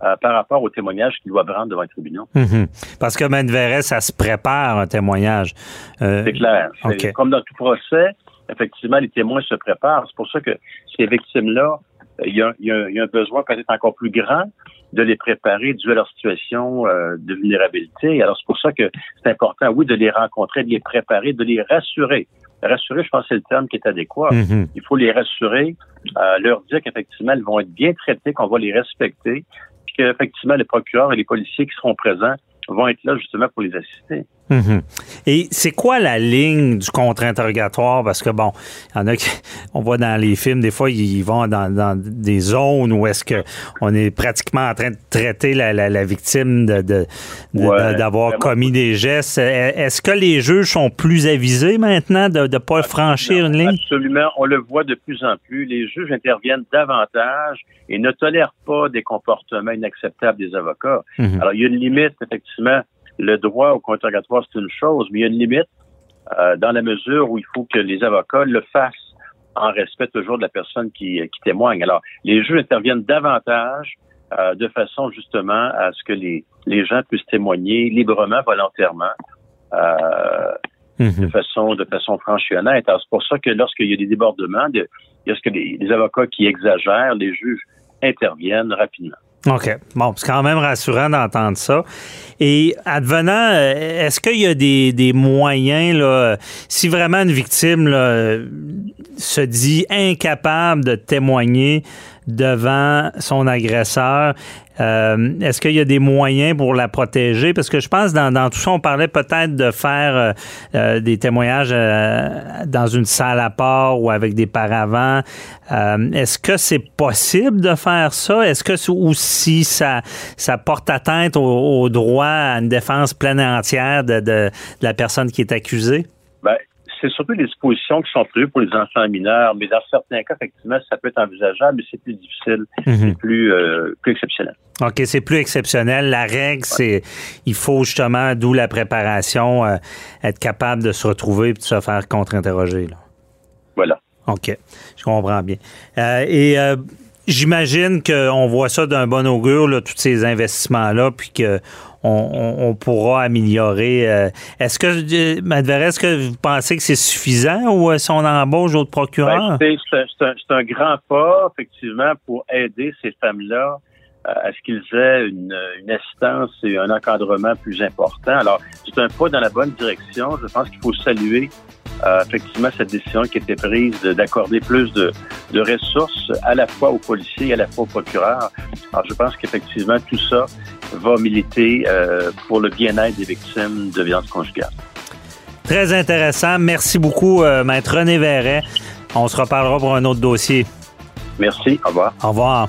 euh, par rapport aux témoignages qu'ils doivent rendre devant les tribunaux. Mhm. Parce que Verret, ça se prépare un témoignage. Euh, C'est clair. Comme dans tout procès, effectivement, les témoins se préparent. C'est pour ça que ces victimes-là, il y a, il y a- il y a un besoin peut-être encore plus grand de les préparer dû à leur situation euh, de vulnérabilité. Alors, c'est pour ça que c'est important, oui, de les rencontrer, de les préparer, de les rassurer. Rassurer, je pense que c'est le terme qui est adéquat. Mhm. Il faut les rassurer, euh, leur dire qu'effectivement, elles vont être bien traitées, qu'on va les respecter, puis qu'effectivement, les procureurs et les policiers qui seront présents vont être là justement pour les assister. Mhm. Et c'est quoi la ligne du contre-interrogatoire? Parce que, bon, il y en a qui, on voit dans les films, des fois, ils vont dans, dans des zones où est-ce que on est pratiquement en train de traiter la, la- la victime de, de- de- Ouais, de- d'avoir vraiment. commis des gestes. Est-ce que les juges sont plus avisés maintenant de ne pas franchir une ligne? Absolument. On le voit de plus en plus. Les juges interviennent davantage et ne tolèrent pas des comportements inacceptables des avocats. Mhm. Alors, il y a une limite, effectivement. Le droit au contre-interrogatoire, c'est une chose, mais il y a une limite euh, dans la mesure où il faut que les avocats le fassent en respect toujours de la personne qui, qui témoigne. Alors, les juges interviennent davantage euh, de façon justement à ce que les, les gens puissent témoigner librement, volontairement. Euh, de Mhm. façon de façon franche et honnête. Alors, c'est pour ça que lorsqu'il y a des débordements, de, lorsque les, les avocats qui exagèrent, les juges interviennent rapidement. OK. Bon, c'est quand même rassurant d'entendre ça. Et advenant, euh, est-ce qu'il y a des, des moyens, là, si vraiment une victime là, se dit incapable de témoigner devant son agresseur, euh, est-ce qu'il y a des moyens pour la protéger? Parce que je pense dans, dans tout ça, on parlait peut-être de faire euh, euh, des témoignages dans une salle à part ou avec des paravents. Est-ce que c'est possible de faire ça? Est-ce que ou si ça, porte atteinte au, droit à une défense pleine et entière de la personne qui est accusée? C'est surtout les dispositions qui sont prévues pour les enfants mineurs, mais dans certains cas, effectivement, ça peut être envisageable, mais c'est plus difficile, Mhm. c'est plus, euh, plus exceptionnel. OK, c'est plus exceptionnel. La règle, c'est il faut justement, d'où la préparation, euh, être capable de se retrouver et de se faire contre-interroger. là. Voilà. OK, je comprends bien. Euh, et euh, j'imagine qu'on voit ça d'un bon augure, là, tous ces investissements-là, puis que on, pourra améliorer. euh, est-ce que, euh, Mme Verret, est-ce que vous pensez que c'est suffisant ou euh, si on embauche d'autres Ben, procureurs? écoutez, c'est un- grand pas, effectivement, pour aider ces femmes-là à ce qu'ils aient une, une assistance et un encadrement plus important. Alors, c'est un pas dans la bonne direction. Je pense qu'il faut saluer euh, effectivement cette décision qui a été prise de- d'accorder plus de, de ressources à la fois aux policiers et à la fois aux procureurs. Alors, je pense qu'effectivement, tout ça va militer euh, pour le bien-être des victimes de violences conjugales. Très intéressant. Merci beaucoup, euh, Maître René Verret. On se reparlera pour un autre dossier. Merci. Au revoir. Au revoir.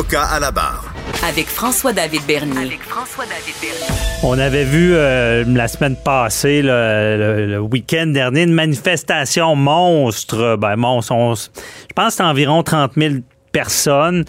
Avocat à la barre. Avec François-David Bernier. Avec François-David Bernier. On avait vu euh, la semaine passée, le, le- le week-end dernier, une manifestation monstre. Ben, monstre. on s- je pense que c'est environ 30 000 personnes.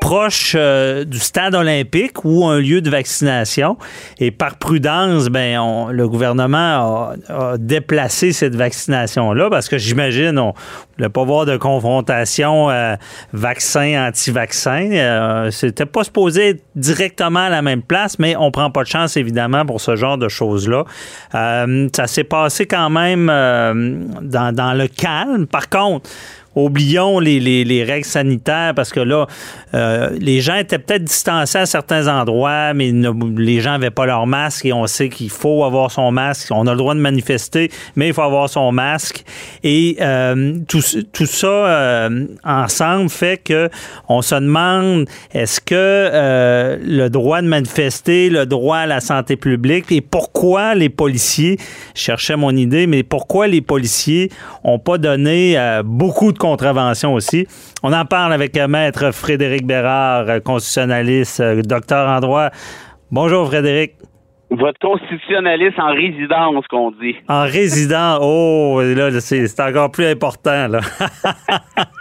Proche euh, du stade olympique ou un lieu de vaccination. Et par prudence, ben, le gouvernement a, déplacé cette vaccination-là parce que j'imagine on ne pas voir de confrontation euh, vaccin-anti-vaccin. Euh, C'était pas supposé être directement à la même place, mais on prend pas de chance, évidemment, pour ce genre de choses-là. Ça s'est passé quand même dans le calme. Par contre, oublions les, les, règles sanitaires parce que là, euh, les gens étaient peut-être distancés à certains endroits, mais les gens n'avaient pas leur masque et on sait qu'il faut avoir son masque. On a le droit de manifester, mais il faut avoir son masque. Et euh, tout, tout, ça euh, ensemble fait que on se demande est-ce que le droit de manifester, le droit à la santé publique et pourquoi les policiers, je cherchais mon idée, mais pourquoi les policiers ont pas donné beaucoup de contravention aussi. On en parle avec euh, Maître Frédéric Bérard, euh, constitutionnaliste, euh, docteur en droit. Bonjour Frédéric. Votre constitutionnaliste en résidence, qu'on dit. En résidence, oh, là, c'est encore plus important, là.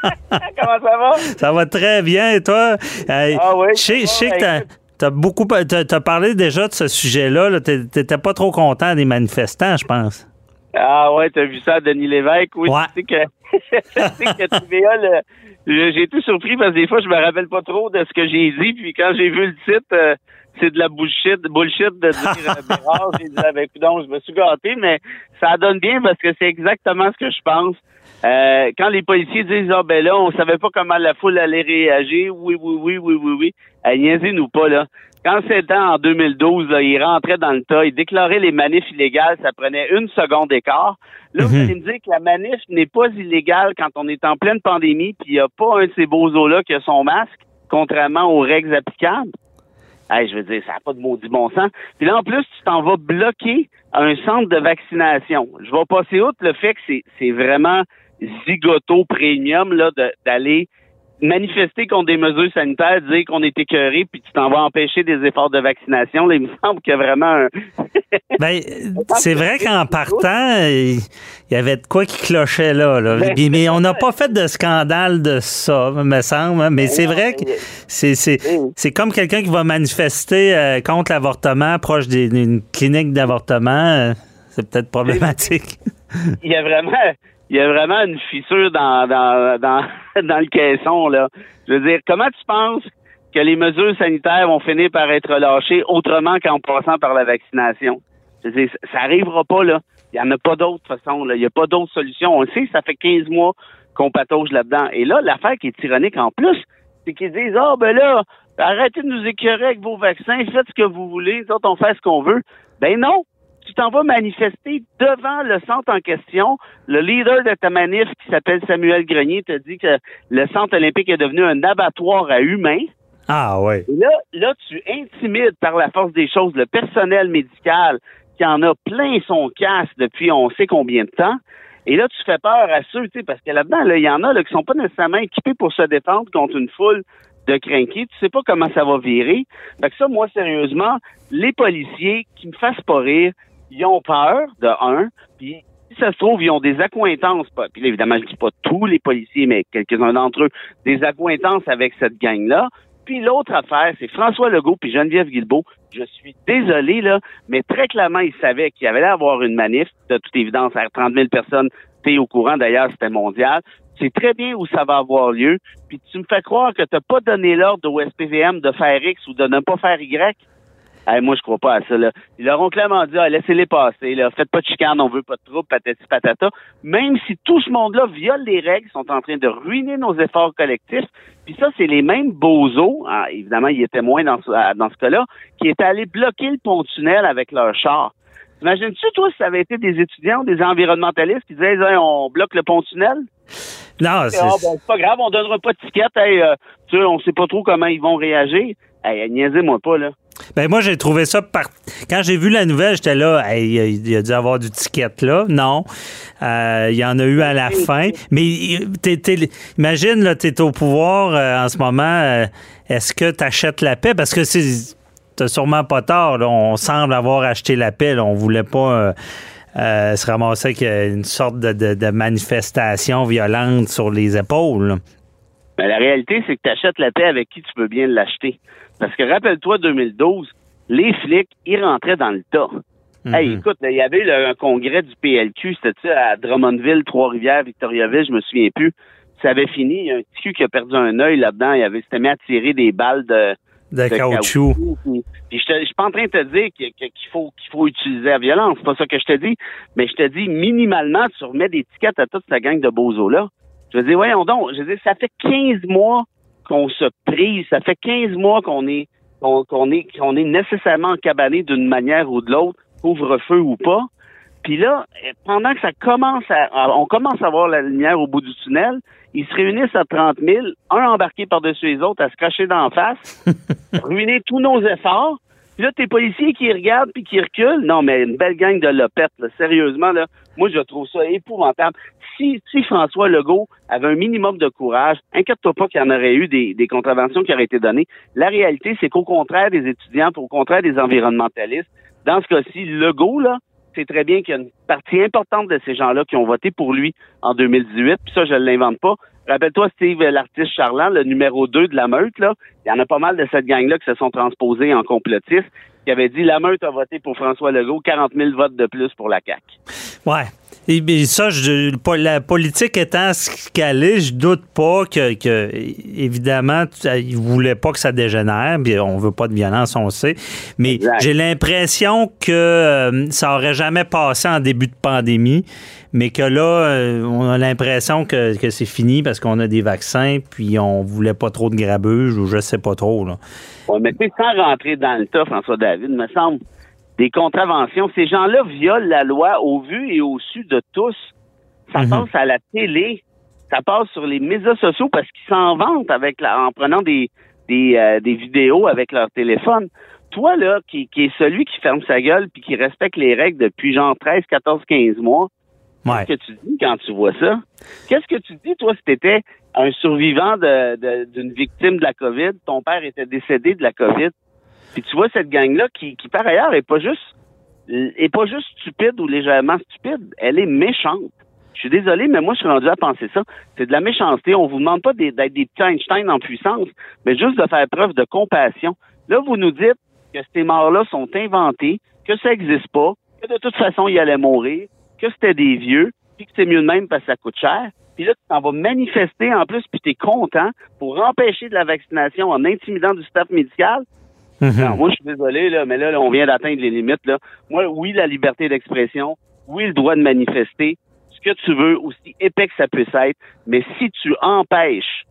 Comment ça va? Ça va très bien, et toi? ah oui? Je sais que t'as beaucoup, t'as parlé déjà de ce sujet-là, -là, t'étais pas trop content des manifestants, je pense. Ah ouais, t'as vu ça, Denis Lévesque? Oui, tu sais que, que TVA, j'ai tout surpris parce que des fois, je me rappelle pas trop de ce que j'ai dit. Puis quand j'ai vu le titre, euh, c'est de la bullshit, bullshit de dire euh, Bérard. j'ai dit, avec ah, ben, je me suis gâté, mais ça donne bien parce que c'est exactement ce que je pense. Euh, quand les policiers disent, ah ben là, on savait pas comment la foule allait réagir, oui, oui, oui, oui, oui, oui, oui. nous pas, là. Quand c'était en 2012, il rentrait dans le tas, il déclarait les manifs illégales, ça prenait une seconde d'écart. Là, vous mhm. allez me dire que la manif n'est pas illégale quand on est en pleine pandémie, puis il n'y a pas un de ces beaux-os-là qui a son masque, contrairement aux règles applicables. Hey, je veux dire, ça n'a pas de maudit bon sens. Puis là, en plus, tu t'en vas bloquer un centre de vaccination. Je vais passer outre le fait que c'est vraiment zigoto premium là d'aller manifester contre des mesures sanitaires, dire qu'on est écœuré, puis tu t'en vas empêcher des efforts de vaccination, là, il me semble qu'il y a vraiment un... ben, c'est vrai qu'en partant, il y avait de quoi qui clochait là. là. Ben, mais on n'a pas fait de scandale de ça, me semble. Hein. Mais c'est vrai que c'est, c'est, comme quelqu'un qui va manifester euh, contre l'avortement proche d'une clinique d'avortement. Euh, c'est peut-être problématique. Il y a vraiment il y a vraiment une fissure dans, dans, dans, dans le caisson, là. Je veux dire, comment tu penses que les mesures sanitaires vont finir par être lâchées autrement qu'en passant par la vaccination? Dire, ça arrivera pas, là. Il n'y en a pas d'autre façon, là. Il n'y a pas d'autre solution. On le sait, ça fait 15 mois qu'on patauge là-dedans. Et là, l'affaire qui est tyrannique en plus, c'est qu'ils disent, ah, ben là, arrêtez de nous écœurer avec vos vaccins, faites ce que vous voulez, nous on fait ce qu'on veut. Ben non, tu t'en vas manifester devant le centre en question. Le leader de ta manif, qui s'appelle Samuel Grenier, te dit que le centre olympique est devenu un abattoir à humains. Ah ouais. là, là, tu intimides par la force des choses le personnel médical qui en a plein son casse depuis on sait combien de temps. Et là, tu fais peur à ceux, tu sais, parce que là-dedans, il y en a là, qui sont pas nécessairement équipés pour se défendre contre une foule de crinqués. Tu sais pas comment ça va virer. Fait que ça, moi, sérieusement, les policiers qui me fassent pas rire, ils ont peur, de un, puis si ça se trouve, ils ont des accointances, puis évidemment, je dis pas tous les policiers, mais quelques-uns d'entre eux, des accointances avec cette gang-là. Puis l'autre affaire, c'est François Legault puis Geneviève Guilbeault. Je suis désolé, là, mais très clairement, ils savaient qu'il y avait avoir une manif, de toute évidence, à 30 000 personnes. T'es au courant, d'ailleurs, c'était mondial. C'est très bien où ça va avoir lieu. Puis tu me fais croire que t'as pas donné l'ordre au SPVM de faire X ou de ne pas faire Y moi, je crois pas à ça. Là. Ils leur ont clairement dit ah, laissez-les passer, là. faites pas de chicane, on veut pas de trouble, patati patata. Même si tout ce monde-là viole les règles, sont en train de ruiner nos efforts collectifs. Puis ça, c'est les mêmes bozos, hein, évidemment, ils étaient moins dans ce, dans ce cas-là, qui étaient allés bloquer le pont-tunnel avec leur char. Imagines-tu, toi, si ça avait été des étudiants, des environnementalistes qui disaient on bloque le pont-tunnel? Non, ah, c'est... pas grave, on donnera pas de ticket. Hey, euh, tu sais, on sait pas trop comment ils vont réagir. Hey, niaisez-moi pas, là. Ben moi, j'ai trouvé ça par... Quand j'ai vu la nouvelle, j'étais là, il y a dû avoir du ticket là. Non. Euh, il y en a eu à la fin. Mais imagine, là, tu es au pouvoir euh, en ce moment. Euh, est-ce que tu achètes la paix? Parce que c'est sûrement pas tard. On semble avoir acheté la paix. On voulait pas se ramasser avec une sorte de, manifestation violente sur les épaules. Mais la réalité, c'est que tu achètes la paix avec qui tu peux bien l'acheter. Parce que rappelle-toi 2012, les flics, ils rentraient dans le tas. Hey, écoute, il y avait un congrès du PLQ, c'était à Drummondville, Trois-Rivières, Victoriaville, je me souviens plus. Ça avait fini, il y a un petit cul qui a perdu un œil là-dedans, il avait s'était mis à tirer des balles de, de, caoutchouc. Puis, puis je, suis pas en train de te dire qu'il faut qu'il faut utiliser la violence, c'est pas ça que je te dis, mais je te dis minimalement tu remets des tickets à toute ta gang de bozos là. Je veux dire voyons donc, je veux dire ça fait 15 mois qu'on se prise, ça fait 15 mois qu'on est qu'on est qu'on est nécessairement encabané d'une manière ou de l'autre couvre-feu ou pas. Puis là, pendant que ça commence à, on commence à voir la lumière au bout du tunnel, ils se réunissent à 30 000, un embarqué par-dessus les autres, à se cacher d'en face, ruiner tous nos efforts. Puis là, tes policiers qui regardent puis qui reculent. Non, mais une belle gang de lopettes, là. Sérieusement, là, moi, je trouve ça épouvantable. Si, si François Legault avait un minimum de courage, inquiète-toi pas qu'il y en aurait eu des, des contraventions qui auraient été données. La réalité, c'est qu'au contraire des étudiants, au contraire des environnementalistes, dans ce cas-ci, Legault, là, c'est très bien qu'il y a une partie importante de ces gens-là qui ont voté pour lui en 2018. Puis ça, je ne l'invente pas. Rappelle-toi, Steve, l'artiste charlant, le numéro 2 de la meute, là. Il y en a pas mal de cette gang-là qui se sont transposés en complotistes, qui avait dit la meute a voté pour François Legault, 40 000 votes de plus pour la CAQ. Ouais. Et ça, je, la politique étant ce qu'elle est, je doute pas que, que évidemment, il voulait pas que ça dégénère. Puis on veut pas de violence, on sait. Mais j'ai l'impression que euh, ça aurait jamais passé en début de pandémie, mais que là, euh, on a l'impression que, que c'est fini parce qu'on a des vaccins, puis on voulait pas trop de grabuge ou je sais pas trop. Là. Ouais, mais sans rentrer dans le tas, François David, me semble des contraventions. Ces gens-là violent la loi au vu et au su de tous. Ça mhm. passe à la télé, ça passe sur les médias sociaux parce qu'ils s'en vantent avec la, en prenant des, des, euh, des vidéos avec leur téléphone. Toi, là, qui, qui est celui qui ferme sa gueule puis qui respecte les règles depuis genre 13, 14, 15 mois, qu'est-ce que tu dis quand tu vois ça? Qu'est-ce que tu dis, toi, si t'étais un survivant d'une victime de la COVID, ton père était décédé de la COVID, puis tu vois cette gang-là qui, qui, par ailleurs, est pas juste est pas juste stupide ou légèrement stupide, elle est méchante. Je suis désolé, mais moi, je suis rendu à penser ça. C'est de la méchanceté. On vous demande pas d'être des petits Einstein en puissance, mais juste de faire preuve de compassion. Là, vous nous dites que ces morts-là sont inventés, que ça n'existe pas, que de toute façon, ils allaient mourir, que c'était des vieux, puis que c'est mieux de même parce que ça coûte cher. Puis là, tu t'en vas manifester en plus, puis tu es content pour empêcher de la vaccination en intimidant du staff médical. Mhm. moi, je suis désolé, là, mais là, on vient d'atteindre les limites. Là. Moi, oui, la liberté d'expression, oui, le droit de manifester, ce que tu veux, aussi épais que ça puisse être, mais si tu empêches,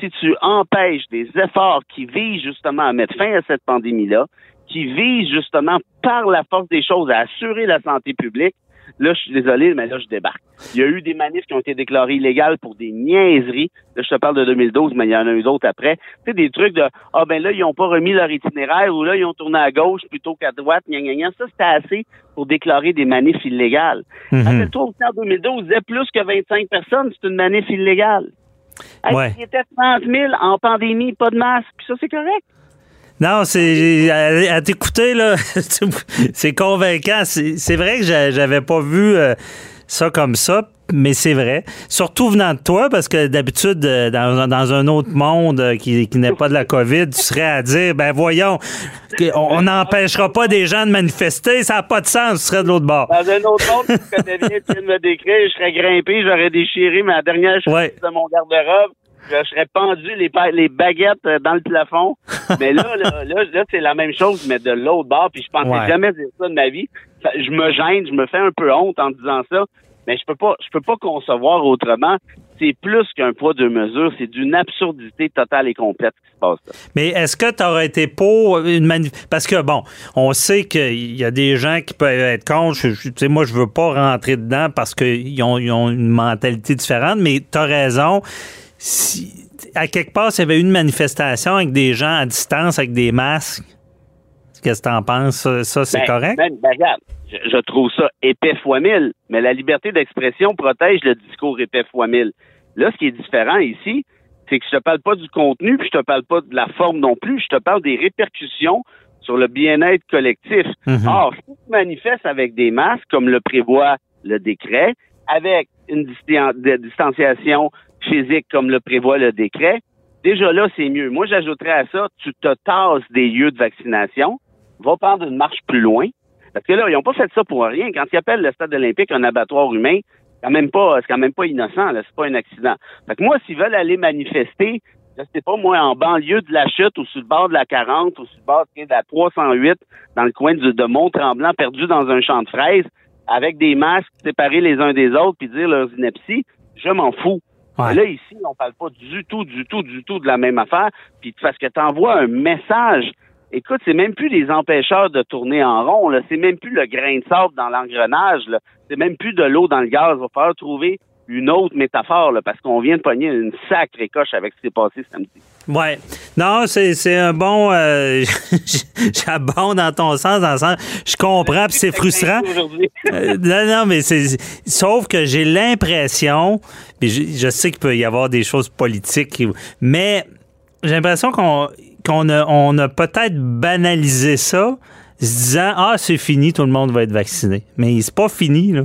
si tu empêches des efforts qui visent justement à mettre fin à cette pandémie-là, qui visent justement par la force des choses à assurer la santé publique, Là, je suis désolé, mais là, je débarque. Il y a eu des manifs qui ont été déclarés illégales pour des niaiseries. Là, je te parle de 2012, mais il y en a eu d'autres après. Tu sais, des trucs de Ah ben là, ils n'ont pas remis leur itinéraire ou là, ils ont tourné à gauche plutôt qu'à droite, gna, gna, gna. Ça, c'était assez pour déclarer des manifs illégales. Mm toi aussi, en 2012, disait plus que 25 personnes, c'est une manif illégale. Ouais. Il était 30 000 en pandémie, pas de masque, puis ça, c'est correct. Non, c'est à, t'écouter là, c'est convaincant. C'est vrai que j'avais pas vu euh, ça comme ça, mais c'est vrai. Surtout venant de toi, parce que d'habitude, euh, dans, un autre monde euh, qui, qui n'est pas de la COVID, tu serais à dire, ben voyons, on n'empêchera pas des gens de manifester, ça n'a pas de sens, tu serais de l'autre bord. Dans un autre monde, tu connais bien, tu viens de me décrire, je serais grimpé, j'aurais déchiré ma dernière chemise de mon garde-robe je serais pendu les, les baguettes euh, dans le plafond. Mais là, là, là, c'est la même chose, mais de l'autre bord. Puis je pensais jamais dire ça de ma vie. Je me gêne, je me fais un peu honte en disant ça. Mais je peux pas, je peux pas concevoir autrement. C'est plus qu'un poids de mesure, c'est d'une absurdité totale et complète qui se passe. Là. Mais est-ce que tu aurais été pour une manif Parce que bon, on sait qu'il y a des gens qui peuvent être contre. Tu sais, moi, je veux pas rentrer dedans parce qu'ils ont, ils ont une mentalité différente. Mais tu as raison si à quelque part, s'il y avait une manifestation avec des gens à distance, avec des masques, qu'est-ce que tu en penses? Ça, c'est ben, correct? Ben, ben, regarde, je, trouve ça épais fois mille, mais la liberté d'expression protège le discours épais fois mille. Là, ce qui est différent ici, c'est que je te parle pas du contenu, puis je te parle pas de la forme non plus, je te parle des répercussions sur le bien-être collectif. Mhm. Or, si tu manifestes avec des masques, comme le prévoit le décret, avec une distanciation physique comme le prévoit le décret, Déjà là, c'est mieux. Moi, j'ajouterais à ça, tu te tasses des lieux de vaccination, va prendre une marche plus loin. Parce que là, ils n'ont pas fait ça pour rien. Quand ils appellent le stade olympique un abattoir humain, c'est quand même pas, innocent. C'est pas un accident. Fait que moi, s'ils veulent aller manifester, je sais pas, moi, en banlieue de la chute ou sur le bord de la 40 ou sur le bord de la 308, dans le coin de, de Mont-Tremblant, perdu dans un champ de fraises, avec des masques séparés les uns des autres, puis dire leurs inepties, je m'en fous. Là, ici, on parle pas du tout, du tout, du tout de la même affaire. Puis parce que tu un message. Écoute, c'est même plus les empêcheurs de tourner en rond. Là. C'est même plus le grain de sable dans l'engrenage. là. C'est même plus de l'eau dans le gaz. Il va falloir trouver une autre métaphore parce qu'on vient de pogner une sacrée coche avec ce qui s'est passé samedi. Ouais. Non, c'est, un bon. euh, J'abonde dans ton sens, dans le sens. Je comprends, puis c'est frustrant. Euh, non, non, mais c'est. Sauf que j'ai l'impression, puis je, je sais qu'il peut y avoir des choses politiques, mais j'ai l'impression qu'on qu'on a, on a peut-être banalisé ça, se disant ah c'est fini, tout le monde va être vacciné. Mais c'est pas fini là.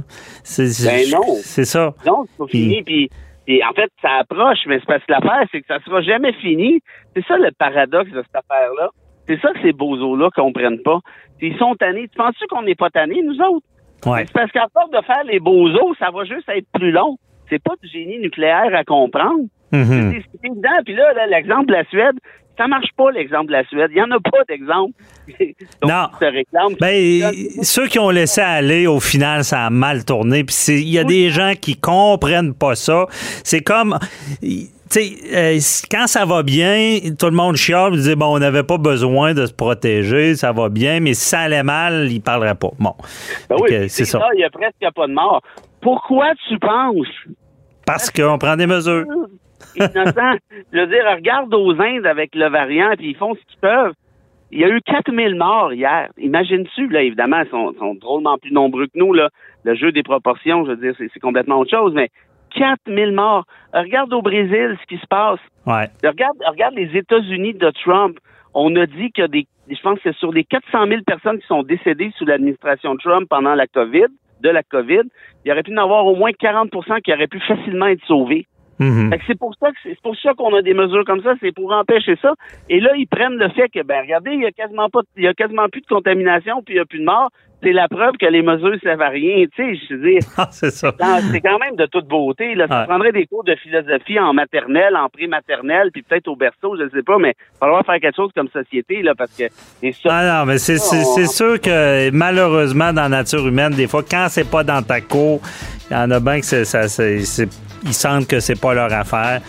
Ben non. C'est ça. Non, c'est pas fini. Puis, puis en fait, ça approche, mais c'est parce que l'affaire, c'est que ça sera jamais fini. C'est ça le paradoxe de cette affaire-là. C'est ça que ces bozos-là comprennent pas. Ils sont tannés. Tu penses-tu qu'on n'est pas tannés, nous autres? Ouais. C'est parce qu'à force de faire les bozos, ça va juste être plus long. C'est pas du génie nucléaire à comprendre. Mhm. C'est c'est évident. Puis là, là, l'exemple de la Suède, ça marche pas, l'exemple de la Suède. Il y en a pas d'exemple. Non. se. Ben, ceux qui ont laissé aller, au final, ça a mal tourné. Puis c'est- il y a des gens qui comprennent pas ça. C'est comme, tu sais, euh, quand ça va bien, tout le monde chiale, dit bon, on n'avait pas besoin de se protéger, ça va bien, mais si ça allait mal, ils parleraient pas. Bon, Ben oui, c'est ça. Il y a presque pas de mort. Pourquoi tu penses? Parce qu'on prend des mesures. Innocent. Je veux dire, regarde aux Indes avec le variant, puis ils font ce qu'ils peuvent. Il y a eu 4000 morts hier. Imagines-tu, là, évidemment, ils sont, sont drôlement plus nombreux que nous, là. Le jeu des proportions, je veux dire, c'est c'est complètement autre chose, mais 4000 morts. Regarde au Brésil ce qui se passe. Ouais. Regarde, regarde les États-Unis de Trump. On a dit que des, je pense que sur les 400 000 personnes qui sont décédées sous l'administration Trump pendant la COVID, de la COVID, il y aurait pu en avoir au moins 40% qui auraient pu facilement être sauvés. Mhm. Que c'est pour ça que c'est pour ça qu'on a des mesures comme ça, c'est pour empêcher ça. Et là, ils prennent le fait que ben regardez, il y a quasiment pas il y a quasiment plus de contamination, puis il y a plus de morts. C'est la preuve que les mesures servent à rien, tu sais, je veux dire. Ah, c'est ça. C'est quand même de toute beauté. Là. Ça Ouais. prendrait des cours de philosophie en maternelle, en pré-maternelle, puis peut-être au berceau, je ne sais pas, mais il va falloir faire quelque chose comme société, là, parce que. Ah non, mais c'est, c'est, c'est sûr que malheureusement, dans la nature humaine, des fois, quand c'est pas dans ta cour, il y en a bien que c'est, ça, c'est, c'est- ils sentent que c'est pas leur affaire.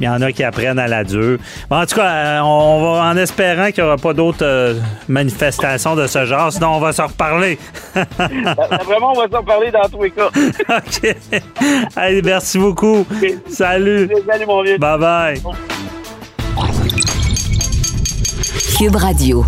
Il y en a qui apprennent à la dure. Bon, en tout cas, euh, on va en espérant qu'il n'y aura pas d'autres euh, manifestations de ce genre, sinon on va se reparler. Vraiment, on va s'en parler dans tous les cas. OK. Allez, merci beaucoup. Salut. Salut, mon vieux. Bye bye. Cube Radio.